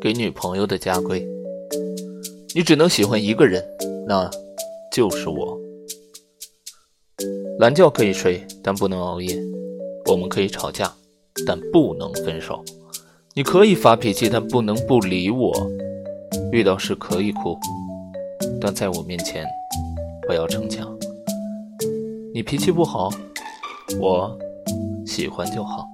给女朋友的家规。你只能喜欢一个人那就是我。懒觉可以睡但不能熬夜。我们可以吵架但不能分手。你可以发脾气但不能不理我。遇到事可以哭但在我面前不要逞强。你脾气不好我喜欢就好。